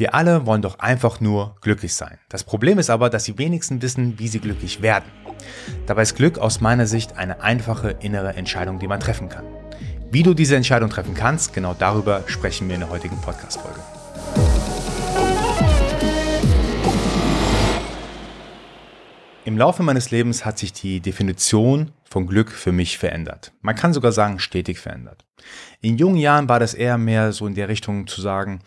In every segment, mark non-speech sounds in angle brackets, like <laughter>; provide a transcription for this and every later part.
Wir alle wollen doch einfach nur glücklich sein. Das Problem ist aber, dass die wenigsten wissen, wie sie glücklich werden. Dabei ist Glück aus meiner Sicht eine einfache innere Entscheidung, die man treffen kann. Wie du diese Entscheidung treffen kannst, genau darüber sprechen wir in der heutigen Podcast-Folge. Im Laufe meines Lebens hat sich die Definition von Glück für mich verändert. Man kann sogar sagen, stetig verändert. In jungen Jahren war das eher mehr so in der Richtung zu sagen,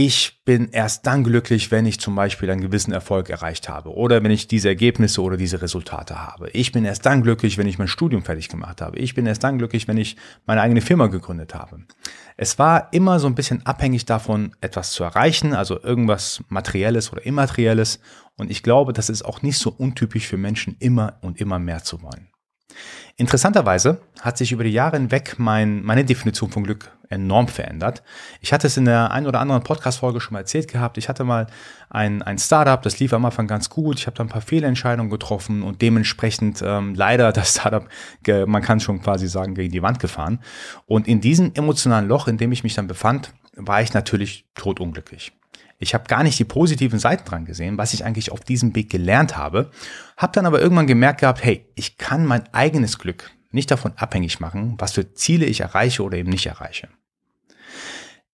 ich bin erst dann glücklich, wenn ich zum Beispiel einen gewissen Erfolg erreicht habe oder wenn ich diese Ergebnisse oder diese Resultate habe. Ich bin erst dann glücklich, wenn ich mein Studium fertig gemacht habe. Ich bin erst dann glücklich, wenn ich meine eigene Firma gegründet habe. Es war immer so ein bisschen abhängig davon, etwas zu erreichen, also irgendwas Materielles oder Immaterielles. Und ich glaube, das ist auch nicht so untypisch für Menschen, immer und immer mehr zu wollen. Interessanterweise hat sich über die Jahre hinweg mein, meine Definition von Glück enorm verändert. Ich hatte es in der einen oder anderen Podcast-Folge schon mal erzählt gehabt. Ich hatte mal ein, ein Startup, das lief am Anfang ganz gut. Ich habe da ein paar Fehlentscheidungen getroffen und dementsprechend ähm, leider <laughs> das Startup, man kann schon quasi sagen, gegen die Wand gefahren. Und in diesem emotionalen Loch, in dem ich mich dann befand, war ich natürlich totunglücklich. Ich habe gar nicht die positiven Seiten dran gesehen, was ich eigentlich auf diesem Weg gelernt habe, habe dann aber irgendwann gemerkt gehabt, hey, ich kann mein eigenes Glück nicht davon abhängig machen, was für Ziele ich erreiche oder eben nicht erreiche.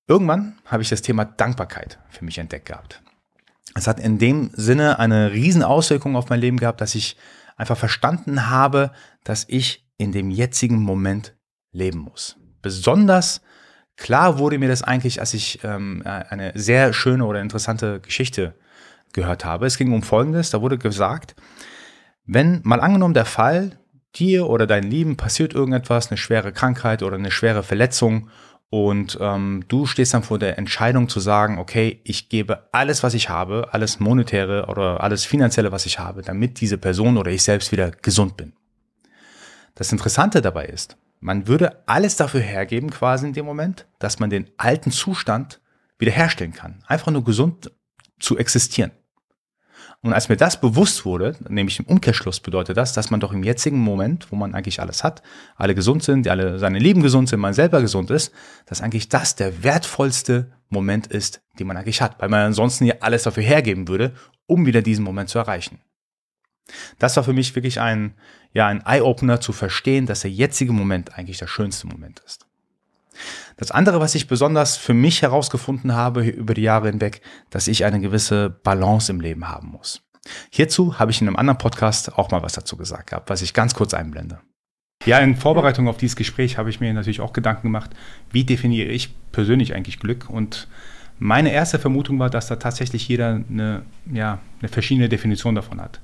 Irgendwann habe ich das Thema Dankbarkeit für mich entdeckt gehabt. Es hat in dem Sinne eine riesen Auswirkung auf mein Leben gehabt, dass ich einfach verstanden habe, dass ich in dem jetzigen Moment leben muss. Besonders klar wurde mir das eigentlich, als ich ähm, eine sehr schöne oder interessante Geschichte gehört habe. Es ging um Folgendes, da wurde gesagt, wenn mal angenommen der Fall, dir oder deinen Lieben passiert irgendetwas, eine schwere Krankheit oder eine schwere Verletzung und ähm, du stehst dann vor der Entscheidung zu sagen, okay, ich gebe alles, was ich habe, alles monetäre oder alles finanzielle, was ich habe, damit diese Person oder ich selbst wieder gesund bin. Das Interessante dabei ist, man würde alles dafür hergeben, quasi in dem Moment, dass man den alten Zustand wiederherstellen kann. Einfach nur gesund zu existieren. Und als mir das bewusst wurde, nämlich im Umkehrschluss bedeutet das, dass man doch im jetzigen Moment, wo man eigentlich alles hat, alle gesund sind, alle seine Lieben gesund sind, man selber gesund ist, dass eigentlich das der wertvollste Moment ist, den man eigentlich hat, weil man ansonsten ja alles dafür hergeben würde, um wieder diesen Moment zu erreichen. Das war für mich wirklich ein, ja, ein Eye-Opener zu verstehen, dass der jetzige Moment eigentlich der schönste Moment ist. Das andere, was ich besonders für mich herausgefunden habe über die Jahre hinweg, dass ich eine gewisse Balance im Leben haben muss. Hierzu habe ich in einem anderen Podcast auch mal was dazu gesagt gehabt, was ich ganz kurz einblende. Ja, in Vorbereitung auf dieses Gespräch habe ich mir natürlich auch Gedanken gemacht, wie definiere ich persönlich eigentlich Glück? Und meine erste Vermutung war, dass da tatsächlich jeder eine, ja, eine verschiedene Definition davon hat.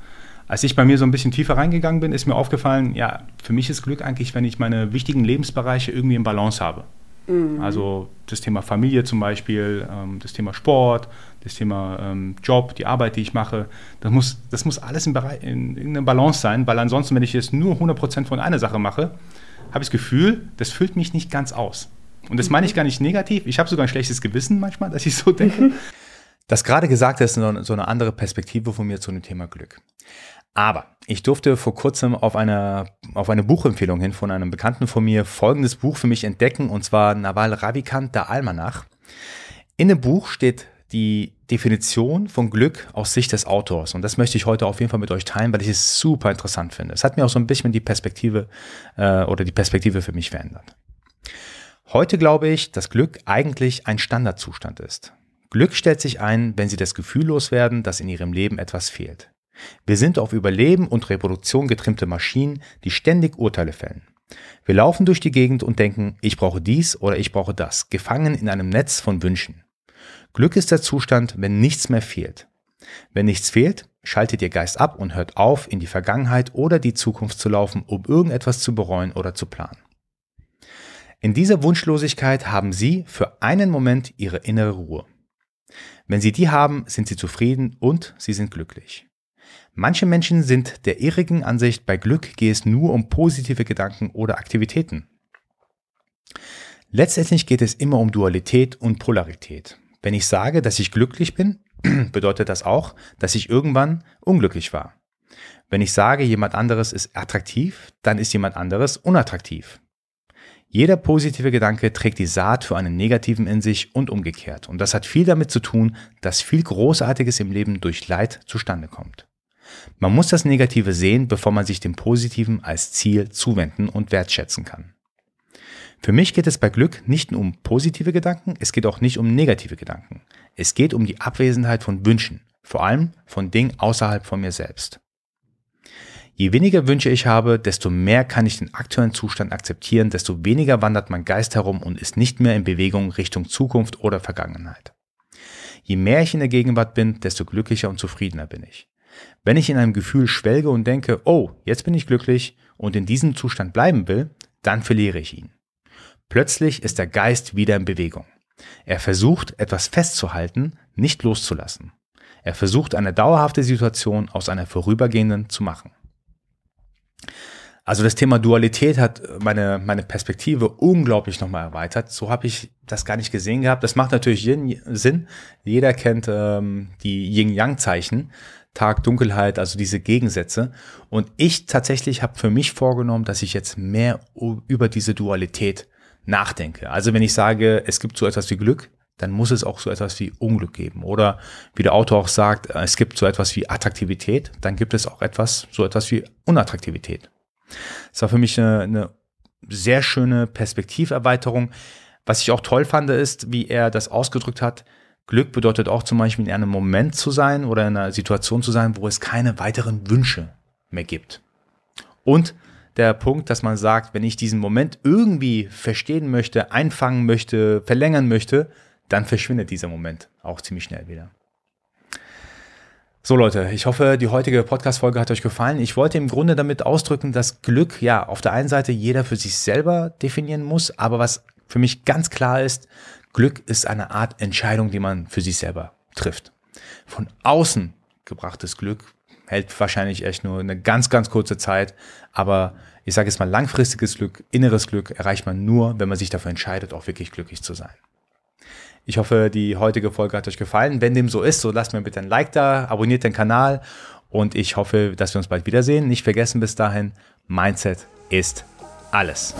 Als ich bei mir so ein bisschen tiefer reingegangen bin, ist mir aufgefallen, ja, für mich ist Glück eigentlich, wenn ich meine wichtigen Lebensbereiche irgendwie in Balance habe. Mhm. Also das Thema Familie zum Beispiel, ähm, das Thema Sport, das Thema ähm, Job, die Arbeit, die ich mache. Das muss, das muss alles in, in irgendeiner Balance sein, weil ansonsten, wenn ich jetzt nur 100% von einer Sache mache, habe ich das Gefühl, das füllt mich nicht ganz aus. Und das meine ich gar nicht negativ. Ich habe sogar ein schlechtes Gewissen manchmal, dass ich so denke. <laughs> Das gerade gesagt ist so eine andere Perspektive von mir zu dem Thema Glück. Aber ich durfte vor kurzem auf eine, auf eine Buchempfehlung hin von einem Bekannten von mir folgendes Buch für mich entdecken, und zwar Naval Ravikant, der Almanach. In dem Buch steht die Definition von Glück aus Sicht des Autors. Und das möchte ich heute auf jeden Fall mit euch teilen, weil ich es super interessant finde. Es hat mir auch so ein bisschen die Perspektive äh, oder die Perspektive für mich verändert. Heute glaube ich, dass Glück eigentlich ein Standardzustand ist. Glück stellt sich ein, wenn Sie das Gefühl loswerden, dass in Ihrem Leben etwas fehlt. Wir sind auf Überleben und Reproduktion getrimmte Maschinen, die ständig Urteile fällen. Wir laufen durch die Gegend und denken, ich brauche dies oder ich brauche das, gefangen in einem Netz von Wünschen. Glück ist der Zustand, wenn nichts mehr fehlt. Wenn nichts fehlt, schaltet Ihr Geist ab und hört auf, in die Vergangenheit oder die Zukunft zu laufen, um irgendetwas zu bereuen oder zu planen. In dieser Wunschlosigkeit haben Sie für einen Moment Ihre innere Ruhe. Wenn Sie die haben, sind Sie zufrieden und Sie sind glücklich. Manche Menschen sind der irrigen Ansicht, bei Glück gehe es nur um positive Gedanken oder Aktivitäten. Letztendlich geht es immer um Dualität und Polarität. Wenn ich sage, dass ich glücklich bin, <clears throat> bedeutet das auch, dass ich irgendwann unglücklich war. Wenn ich sage, jemand anderes ist attraktiv, dann ist jemand anderes unattraktiv. Jeder positive Gedanke trägt die Saat für einen negativen in sich und umgekehrt. Und das hat viel damit zu tun, dass viel Großartiges im Leben durch Leid zustande kommt. Man muss das Negative sehen, bevor man sich dem Positiven als Ziel zuwenden und wertschätzen kann. Für mich geht es bei Glück nicht nur um positive Gedanken, es geht auch nicht um negative Gedanken. Es geht um die Abwesenheit von Wünschen, vor allem von Dingen außerhalb von mir selbst. Je weniger Wünsche ich habe, desto mehr kann ich den aktuellen Zustand akzeptieren, desto weniger wandert mein Geist herum und ist nicht mehr in Bewegung Richtung Zukunft oder Vergangenheit. Je mehr ich in der Gegenwart bin, desto glücklicher und zufriedener bin ich. Wenn ich in einem Gefühl schwelge und denke, oh, jetzt bin ich glücklich und in diesem Zustand bleiben will, dann verliere ich ihn. Plötzlich ist der Geist wieder in Bewegung. Er versucht, etwas festzuhalten, nicht loszulassen. Er versucht, eine dauerhafte Situation aus einer vorübergehenden zu machen. Also das Thema Dualität hat meine, meine Perspektive unglaublich nochmal erweitert. So habe ich das gar nicht gesehen gehabt. Das macht natürlich Sinn. Jeder kennt ähm, die Yin-Yang-Zeichen. Tag, Dunkelheit, also diese Gegensätze. Und ich tatsächlich habe für mich vorgenommen, dass ich jetzt mehr über diese Dualität nachdenke. Also wenn ich sage, es gibt so etwas wie Glück, dann muss es auch so etwas wie Unglück geben. Oder wie der Autor auch sagt, es gibt so etwas wie Attraktivität, dann gibt es auch etwas, so etwas wie Unattraktivität. Das war für mich eine, eine sehr schöne Perspektiverweiterung. Was ich auch toll fand, ist, wie er das ausgedrückt hat. Glück bedeutet auch zum Beispiel in einem Moment zu sein oder in einer Situation zu sein, wo es keine weiteren Wünsche mehr gibt. Und der Punkt, dass man sagt, wenn ich diesen Moment irgendwie verstehen möchte, einfangen möchte, verlängern möchte, dann verschwindet dieser Moment auch ziemlich schnell wieder. So Leute, ich hoffe, die heutige Podcast-Folge hat euch gefallen. Ich wollte im Grunde damit ausdrücken, dass Glück ja auf der einen Seite jeder für sich selber definieren muss, aber was für mich ganz klar ist, Glück ist eine Art Entscheidung, die man für sich selber trifft. Von außen gebrachtes Glück hält wahrscheinlich echt nur eine ganz, ganz kurze Zeit. Aber ich sage jetzt mal, langfristiges Glück, inneres Glück erreicht man nur, wenn man sich dafür entscheidet, auch wirklich glücklich zu sein. Ich hoffe, die heutige Folge hat euch gefallen. Wenn dem so ist, so lasst mir bitte ein Like da, abonniert den Kanal und ich hoffe, dass wir uns bald wiedersehen. Nicht vergessen bis dahin, Mindset ist alles.